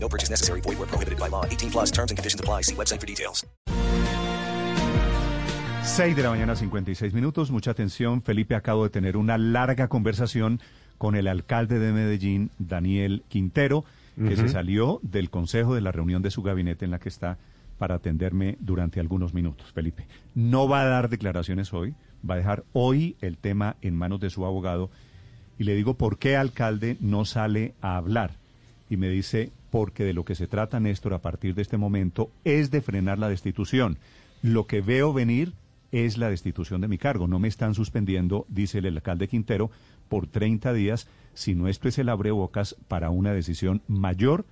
No purchase necessary. Void where prohibited by law. 18 plus terms and conditions apply. See website for details. 6 de la mañana, 56 minutos. Mucha atención. Felipe, acabo de tener una larga conversación con el alcalde de Medellín, Daniel Quintero, que se salió del consejo de la reunión de su gabinete en la que está para atenderme durante algunos minutos. Felipe, no va a dar declaraciones hoy, va a dejar hoy el tema en manos de su abogado. Y le digo, ¿por qué alcalde no sale a hablar? Y me dice, porque de lo que se trata, Néstor, a partir de este momento, es de frenar la destitución. Lo que veo venir es la destitución de mi cargo. No me están suspendiendo, dice el alcalde Quintero, por 30 días, sino esto es el abrebocas para una decisión mayor.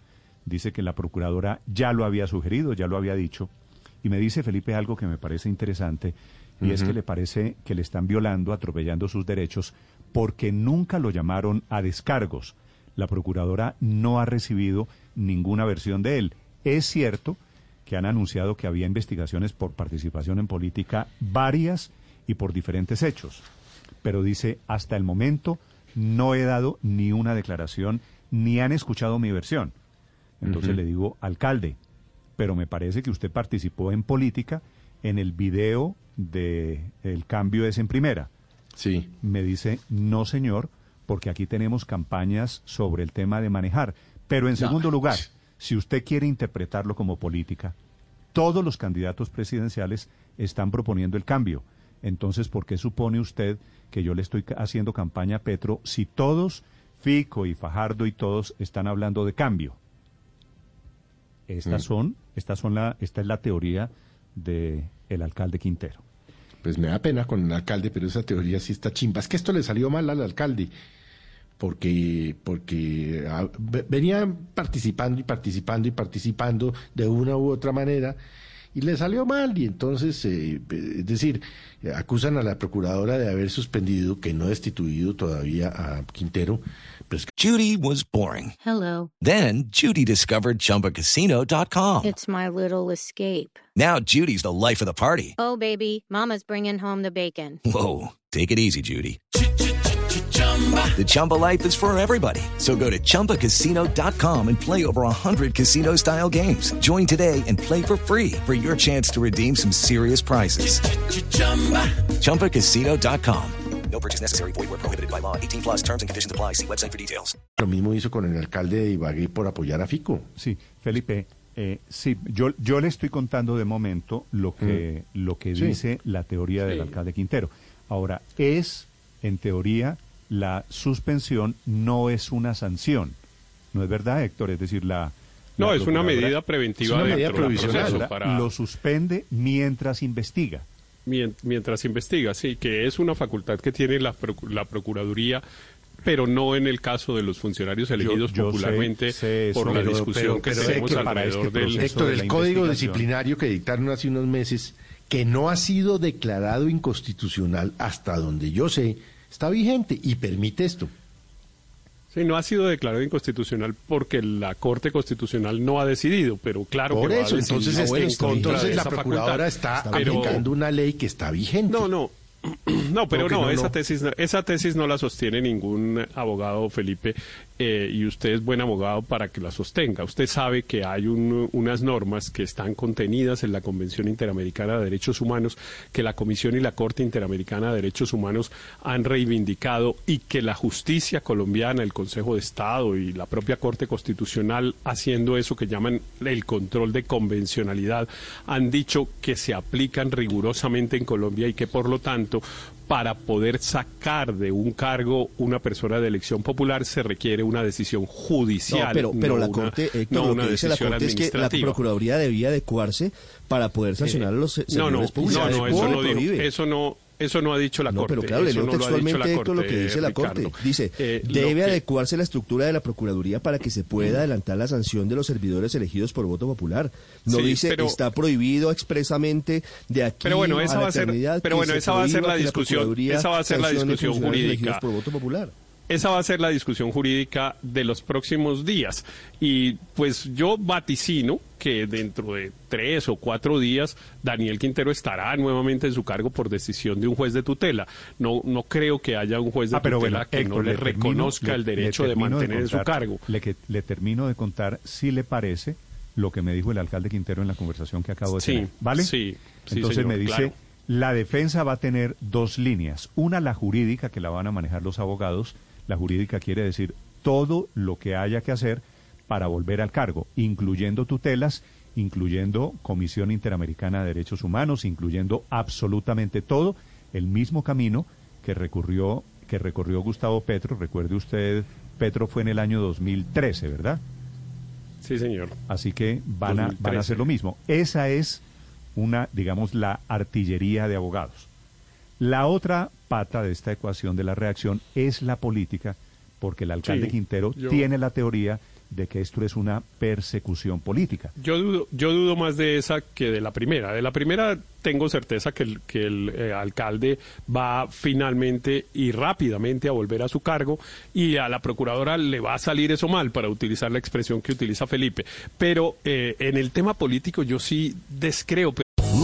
Dice que la procuradora ya lo había sugerido, ya lo había dicho. Y me dice Felipe algo que me parece interesante, y es que le parece que le están violando, atropellando sus derechos, porque nunca lo llamaron a descargos. La procuradora no ha recibido ninguna versión de él. Es cierto que han anunciado que había investigaciones por participación en política varias y por diferentes hechos. Pero dice, hasta el momento no he dado ni una declaración, ni han escuchado mi versión. Entonces le digo, alcalde, pero me parece que usted participó en política en el video de El cambio es en primera. Sí. Me dice, no señor, porque aquí tenemos campañas sobre el tema de manejar. Pero en segundo lugar, si usted quiere interpretarlo como política, todos los candidatos presidenciales están proponiendo el cambio. Entonces, ¿por qué supone usted que yo le estoy haciendo campaña a Petro si todos, Fico y Fajardo y todos, están hablando de cambio? Estas son, estas son la, esta es la teoría de el alcalde Quintero. Pues me da pena con el alcalde, pero esa teoría sí está chimba. Es que esto le salió mal al alcalde, porque, porque ah, ve- venía participando y participando y participando de una u otra manera, y le salió mal, y entonces, eh, es decir, eh, acusan a la procuradora de haber suspendido, que no destituido todavía a Quintero, pues Judy was boring. Hello. Then Judy discovered ChumbaCasino.com. It's my little escape. Now Judy's the life of the party. Oh, baby, Mama's bringing home the bacon. Whoa, take it easy, Judy. The Chumba life is for everybody. So go to ChumbaCasino.com and play over 100 casino style games. Join today and play for free for your chance to redeem some serious prizes. ChumbaCasino.com. No purchase necessary. Void where prohibited by law. 18 plus terms and conditions apply. See website for details. lo mismo hizo con el alcalde de Ibagué por apoyar a Fico. Sí, Felipe, eh, sí, yo, yo le estoy contando de momento lo que, lo que Mm. Sí. dice la teoría del Sí. alcalde Quintero. Ahora, es, en teoría, la suspensión no es una sanción. ¿No es verdad, Héctor? Es decir, la... No, la es una medida preventiva Es una medida dentro del provisional. proceso para Lo suspende mientras investiga. mien- mientras investiga, sí, que es una facultad que tiene la, la Procuraduría, pero no en el caso de los funcionarios elegidos yo popularmente sé eso, por la pero- discusión pero- que tenemos para alrededor este del... Héctor, el código disciplinario que dictaron hace unos meses, que no ha sido declarado inconstitucional hasta donde yo sé, está vigente y permite esto. Sí, no ha sido declarado inconstitucional porque la Corte Constitucional no ha decidido, pero claro Por que va a eso, entonces, en este, de entonces la procuradora facultad. está Pero- aplicando una ley que está vigente. No, no. No, pero ¿Cómo que no, no, esa tesis, no- esa tesis no la sostiene ningún abogado, Felipe, eh, y usted es buen abogado para que la sostenga. Usted sabe que hay un- unas normas que están contenidas en la Convención Interamericana de Derechos Humanos, que la Comisión y la Corte Interamericana de Derechos Humanos han reivindicado y que la justicia colombiana, el Consejo de Estado y la propia Corte Constitucional, haciendo eso que llaman el control de convencionalidad, han dicho que se aplican rigurosamente en Colombia y que por lo tanto para poder sacar de un cargo una persona de elección popular se requiere una decisión No, judicial. pero, pero no la una- Corte, Héctor, no lo que dice la Corte es que la. Procuraduría debía adecuarse para poder sancionar a los se- No, no, servidores públicos. no, no, eso no eso no, eso no ha dicho la No, Corte. pero claro, le leo no lo ha dicho textualmente la esto lo que dice la Ricardo. Corte. Dice, Eh, debe que- adecuarse la estructura de la Procuraduría para que se pueda adelantar la sanción de los servidores elegidos por voto popular. No Sí, dice, pero- está prohibido expresamente de aquí Pero bueno, esa a la va a ser- eternidad pero bueno, esa va a ser la discusión- esa va a ser la discusión jurídica. por voto popular. Esa va a ser la discusión jurídica de los próximos días. Y pues yo vaticino que dentro de tres o cuatro días Daniel Quintero estará nuevamente en su cargo por decisión de un juez de tutela. No, no creo que haya un juez de Ah, tutela bueno, que Héctor, no le, reconozca el le derecho de mantener en su cargo. Le, que, le termino de contar si le parece lo que me dijo el alcalde Quintero en la conversación que acabo de Sí, tener. ¿Vale? sí, sí, Entonces señor, me dice, claro. la defensa va a tener dos líneas. Una, la jurídica, que la van a manejar los abogados. La jurídica quiere decir todo lo que haya que hacer para volver al cargo, incluyendo tutelas, incluyendo Comisión Interamericana de Derechos Humanos, incluyendo absolutamente todo, el mismo camino que recurrió que recorrió Gustavo Petro. Recuerde usted, Petro fue en el año 2013, ¿verdad? Sí, señor. Así que van a, van a 2013. hacer lo mismo. Esa es una, digamos, la artillería de abogados. La otra pata de esta ecuación de la reacción es la política, porque el alcalde Sí, Quintero yo- tiene la teoría de que esto es una persecución política. Yo dudo, yo dudo más de esa que de la primera. De la primera tengo certeza que el, que el eh, alcalde va finalmente y rápidamente a volver a su cargo y a la procuradora le va a salir eso mal para utilizar la expresión que utiliza Felipe. Pero eh, en el tema político yo sí descreo.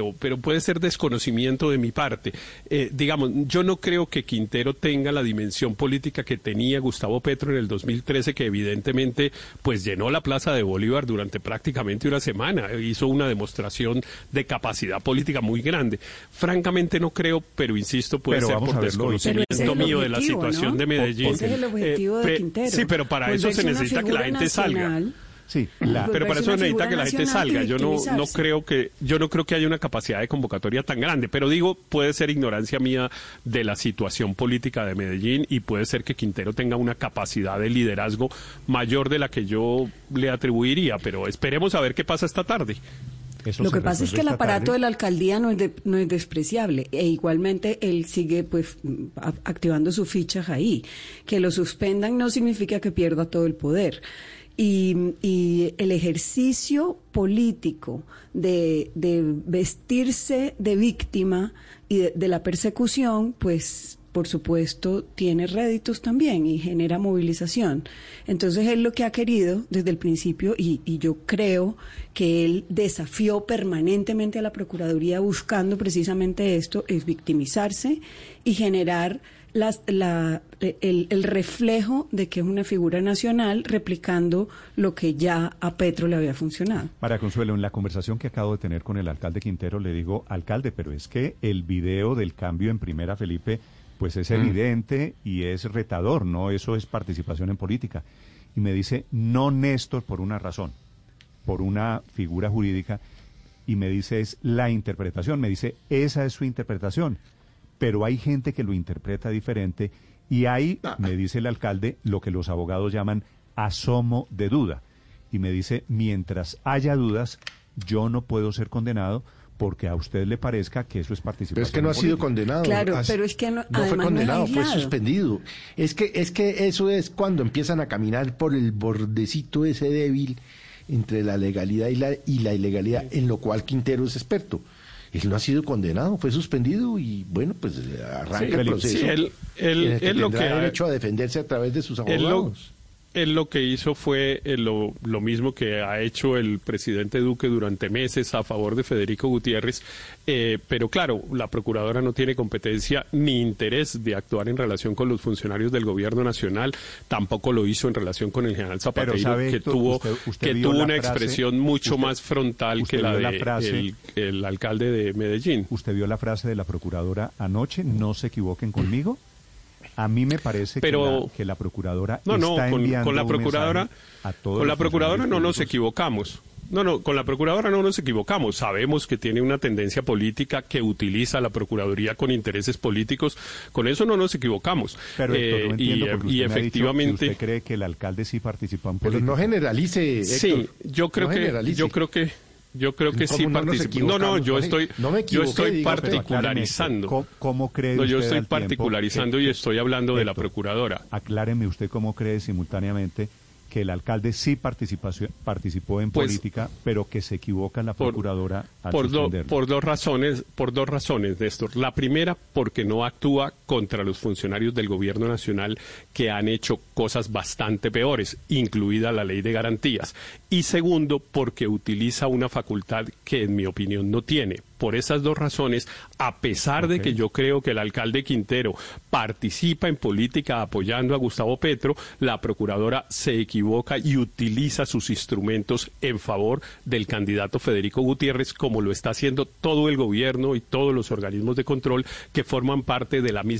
Pero, pero puede ser desconocimiento de mi parte. Eh, digamos, yo no creo que Quintero tenga la dimensión política que tenía Gustavo Petro en el 2013, que evidentemente pues llenó la Plaza de Bolívar durante prácticamente una semana, hizo una demostración de capacidad política muy grande. Francamente no creo, pero insisto, puede Pero ser por desconocimiento mío de la situación ¿no? de Medellín. Ese es el objetivo de Quintero. Sí, pero para eso se necesita que la gente salga. Sí, la- Pero para volverse eso necesita que la gente salga. Yo no, no creo que yo no creo que haya una capacidad de convocatoria tan grande. Pero digo, puede ser ignorancia mía de la situación política de Medellín y puede ser que Quintero tenga una capacidad de liderazgo mayor de la que yo le atribuiría. Pero esperemos a ver qué pasa esta tarde. Eso Lo que pasa es que el aparato tarde. de la alcaldía no es, de- no es despreciable e igualmente él sigue pues a- activando su ficha ahí. Que lo suspendan no significa que pierda todo el poder. Y, y el ejercicio político de, vestirse de víctima y de la persecución, pues por supuesto, tiene réditos también y genera movilización. Entonces, él lo que ha querido desde el principio, y, y yo creo que él desafió permanentemente a la Procuraduría buscando precisamente esto, es victimizarse y generar las- la- el, el reflejo de que es una figura nacional replicando lo que ya a Petro le había funcionado. María Consuelo, en la conversación que acabo de tener con el alcalde Quintero, le digo, alcalde, pero es que el video del cambio en primera, Felipe, pues es evidente y es retador, ¿no? Eso es participación en política. Y me dice, no Néstor, por una razón, por una figura jurídica, y me dice, es la interpretación. Me dice, esa es su interpretación, pero hay gente que lo interpreta diferente y hay, me dice el alcalde, lo que los abogados llaman asomo de duda. Y me dice, mientras haya dudas, yo no puedo ser condenado porque a usted le parezca que eso es participación. Pero es que no ha sido condenado. Claro, pero es que no- no fue no condenado, fue suspendido. Es que, es que eso es cuando empiezan a caminar por el bordecito ese débil entre la legalidad y la, y la ilegalidad, en lo cual Quintero es experto. Él no ha sido condenado, fue suspendido y bueno, pues eh, arranca Sí, el proceso. sí, él- él- en el que él lo tendrá que ha- derecho a defenderse a través de sus Él lo, abogados. Él lo que hizo fue eh, lo, lo, mismo que ha hecho el presidente Duque durante meses a favor de Federico Gutiérrez, eh, pero claro, la procuradora no tiene competencia ni interés de actuar en relación con los funcionarios del gobierno nacional, tampoco lo hizo en relación con el general Zapatero, que tuvo, usted, usted que tuvo una frase, expresión mucho usted, más frontal que la de la frase, el, el alcalde de Medellín. ¿Usted vio la frase de la procuradora anoche? No se equivoquen conmigo. A mí me parece pero, que, la, que, la, procuradora no, no, está con, enviando con la procuradora, a todos con la procuradora no nos equivocamos. No, no, con la Procuradora no nos equivocamos. Sabemos que tiene una tendencia política que utiliza la Procuraduría con intereses políticos. Con eso no nos equivocamos. Pero Héctor, no entiendo y, porque y usted me ha efectivamente. dicho que ¿Usted cree que el alcalde sí participó en Pero política? no generalice. Héctor, sí, yo creo no que. generalice. Yo creo que. Yo creo que sí ¿Cómo no. No, no, yo estoy, No me yo estoy diga particularizando. ¿Cómo, cómo cree No, yo usted estoy al tiempo particularizando que- y estoy hablando de la Procuradora. Acláreme usted cómo cree simultáneamente que el alcalde sí participó en Pues, política, pero que se equivoca la por- procuradora al por, do- suspenderlo. por dos razones, por dos razones, Néstor. La primera, porque no actúa contra los funcionarios del gobierno nacional que han hecho cosas bastante peores, incluida la ley de garantías. Y segundo, porque utiliza una facultad que, en mi opinión, no tiene. Por esas dos razones, a pesar de que yo creo que el alcalde Quintero participa en política apoyando a Gustavo Petro, la procuradora se equivoca y utiliza sus instrumentos en favor del candidato Federico Gutiérrez, como lo está haciendo todo el gobierno y todos los organismos de control que forman parte de la misma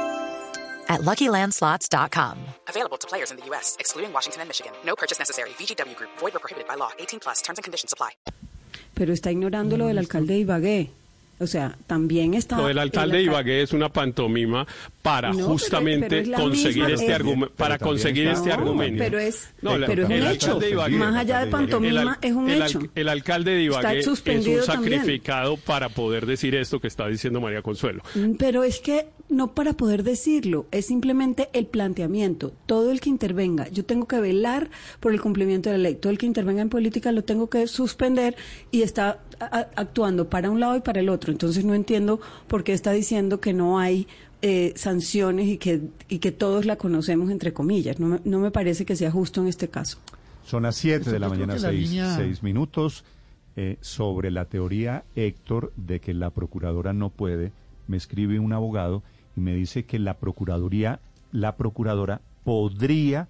at LuckyLandSlots.com. Available to players in the U.S., excluding Washington and Michigan. No purchase necessary. VGW Group, void or prohibited by law. 18 plus terms and conditions apply. Pero está ignorando lo del alcalde de Ibagué. O sea, también está... Lo del alcalde de Ibagué es una pantomima para No, pero- justamente pero es la conseguir misma- este argumento, para conseguir está- este No, argumento. pero es, No, la- pero es un hecho. de Ibagué- Más allá de el pantomima, es un el hecho. El alcalde de Ibagué es un suspendido también. sacrificado para poder decir esto que está diciendo María Consuelo. Mm, Pero es que no para poder decirlo, es simplemente el planteamiento. Todo el que intervenga, yo tengo que velar por el cumplimiento de la ley. Todo el que intervenga en política lo tengo que suspender y está a- actuando para un lado y para el otro. Entonces no entiendo por qué está diciendo que no hay eh, sanciones y que, y que todos la conocemos entre comillas. No me, no me parece que sea justo en este caso. Son las 7 de la mañana, que la 6 línea- minutos. Eh, sobre la teoría, Héctor, de que la procuradora no puede, me escribe un abogado y me dice que la procuraduría, la procuradora podría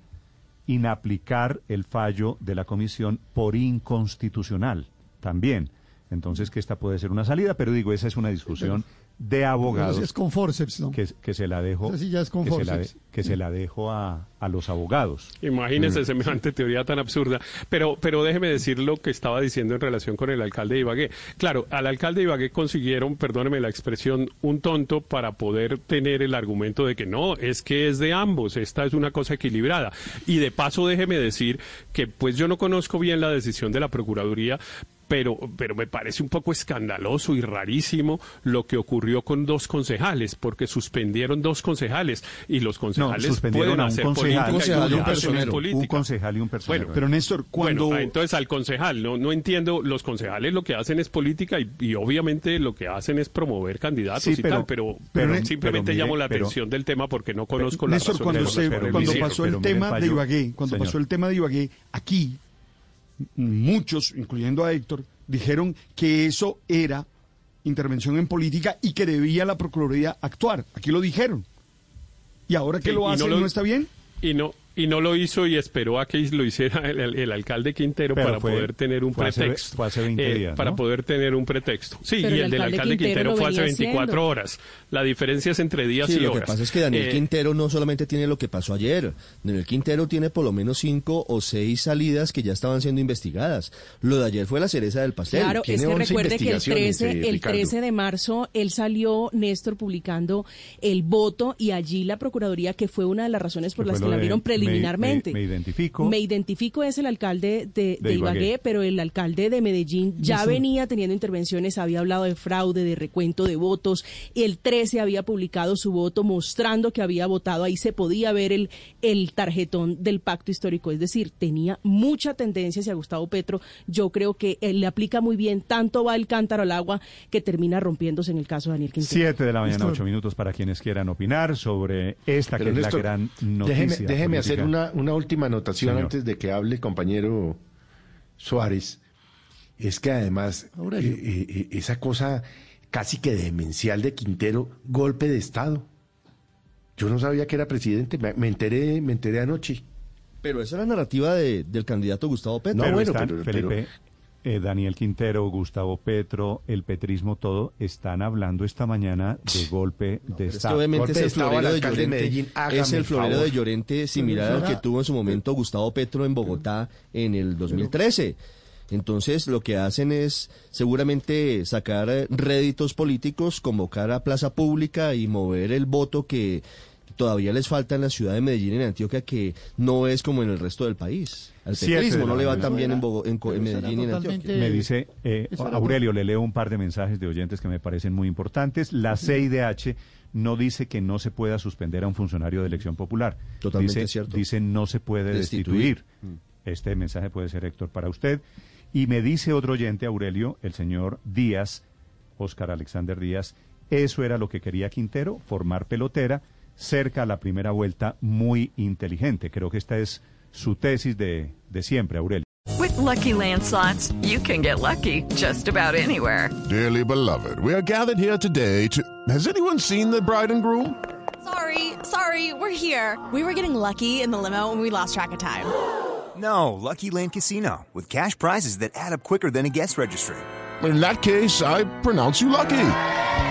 inaplicar el fallo de la comisión por inconstitucional también. Entonces, que esta puede ser una salida, pero digo, esa es una discusión de abogados Entonces es con forceps, ¿no? que, que se la dejo, Esa sí ya es con que, se la, forceps. que se la dejo a, a los abogados. Imagínese Mm. semejante teoría tan absurda. Pero, pero déjeme decir lo que estaba diciendo en relación con el alcalde de Ibagué. Claro, al alcalde de Ibagué consiguieron, perdóneme la expresión, un tonto para poder tener el argumento de que no, es que es de ambos, esta es una cosa equilibrada. Y de paso déjeme decir que pues yo no conozco bien la decisión de la Procuraduría, pero, pero me parece un poco escandaloso y rarísimo lo que ocurrió con dos concejales, porque suspendieron dos concejales y los No, concejales suspendieron pueden a un hacer concejal, concejal y un personero. un concejal y un personero. Bueno, Pero Néstor, cuando... Bueno, ah, entonces al concejal, no, no entiendo, los concejales lo que hacen es política y, y obviamente lo que hacen es promover candidatos Sí, y pero- tal, pero, pero- simplemente pero mire, llamo la pero- atención del tema porque no conozco la Néstor, razón cuando, de se- cuando pasó pero el mire, tema de. Ibagué, cuando Señor. pasó el tema de Ibagué, aquí muchos, incluyendo a Héctor, dijeron que eso era intervención en política y que debía la Procuraduría actuar. Aquí lo dijeron. ¿Y ahora que Sí, lo hacen no no, está bien? y no y no lo hizo y esperó a que lo hiciera el, el- el alcalde Quintero Pero para fue- poder tener un hace pretexto. fue hace 20 eh, días, Para poder tener un pretexto. Sí, Pero y el el del alcalde Quintero Quintero, lo fue hace venía 24 haciendo. horas. La diferencia es entre días Sí, y lo horas. que pasa es que Daniel Eh, Quintero no solamente tiene lo que pasó ayer. Daniel Quintero tiene por lo menos cinco o seis salidas que ya estaban siendo investigadas. Lo de ayer fue la cereza del pastel. Claro, Tiene es que 11 recuerde que el investigaciones, 13, eh, el Ricardo. 13 de marzo él salió, Néstor, publicando el voto y allí la Procuraduría, que fue una de las razones por Que las que lo la vieron lo de preliminarmente. Me, me identifico. Me identifico es el alcalde de, de, De Ibagué. Ibagué, pero el alcalde de Medellín ya venía teniendo intervenciones, había hablado de fraude, de recuento de votos. El 13 había publicado su voto mostrando que había votado. Ahí se podía ver el, el tarjetón del pacto histórico. Es decir, tenía mucha tendencia hacia Gustavo Petro. Yo creo que él le aplica muy bien. Tanto va el cántaro al agua que termina rompiéndose en el caso de Daniel Quintero. Siete de la mañana, ocho minutos para quienes quieran opinar sobre esta Pero, que es la gran noticia. Déjeme, déjeme hacer política. una, una última anotación Señor. antes de que hable el compañero Suárez. Es que además, eh, eh, eh, esa cosa casi que demencial de Quintero, golpe de Estado. Yo no sabía que era presidente, me, me enteré, me enteré anoche. Pero esa es la narrativa de- del candidato Gustavo Petro. No, Pero bueno, están, pero- Felipe, eh, Daniel Quintero, Gustavo Petro, el petrismo, todo, están hablando esta mañana de golpe de Estado. obviamente Golpe es el florero de Llorente. Medellín, es el florero favor. de Llorente similar al que tuvo en su momento Gustavo Petro en Bogotá en el 2013. Entonces lo que hacen es seguramente sacar réditos políticos, convocar a plaza pública y mover el voto que todavía les falta en la ciudad de Medellín, en Antioquia, que no es como en el resto del país. Al petrismo no le va tan bien en, Bogo- en Medellín y en Antioquia. Me dice, eh, Aurelio, le leo un par de mensajes de oyentes que me parecen muy importantes. La CIDH no dice que no se pueda suspender a un funcionario de elección popular. Totalmente dice, cierto. Dice no se puede Destituir. destituir. Este mensaje puede ser, Héctor, para usted. Y me dice otro oyente, Aurelio, el señor Díaz, Óscar Alexander Díaz, eso era lo que quería Quintero, formar pelotera cerca a la primera vuelta muy inteligente. Creo que esta es su tesis de, de siempre, Aurelio. With Lucky Land slots, you can get lucky just about anywhere. Dearly beloved, we are gathered here today to. Has anyone seen the bride and groom? Sorry, sorry, we're here. We were getting lucky in the limo and we lost track of time. No, Lucky Land Casino, with cash prizes that add up quicker than a guest registry. In that case, I pronounce you lucky.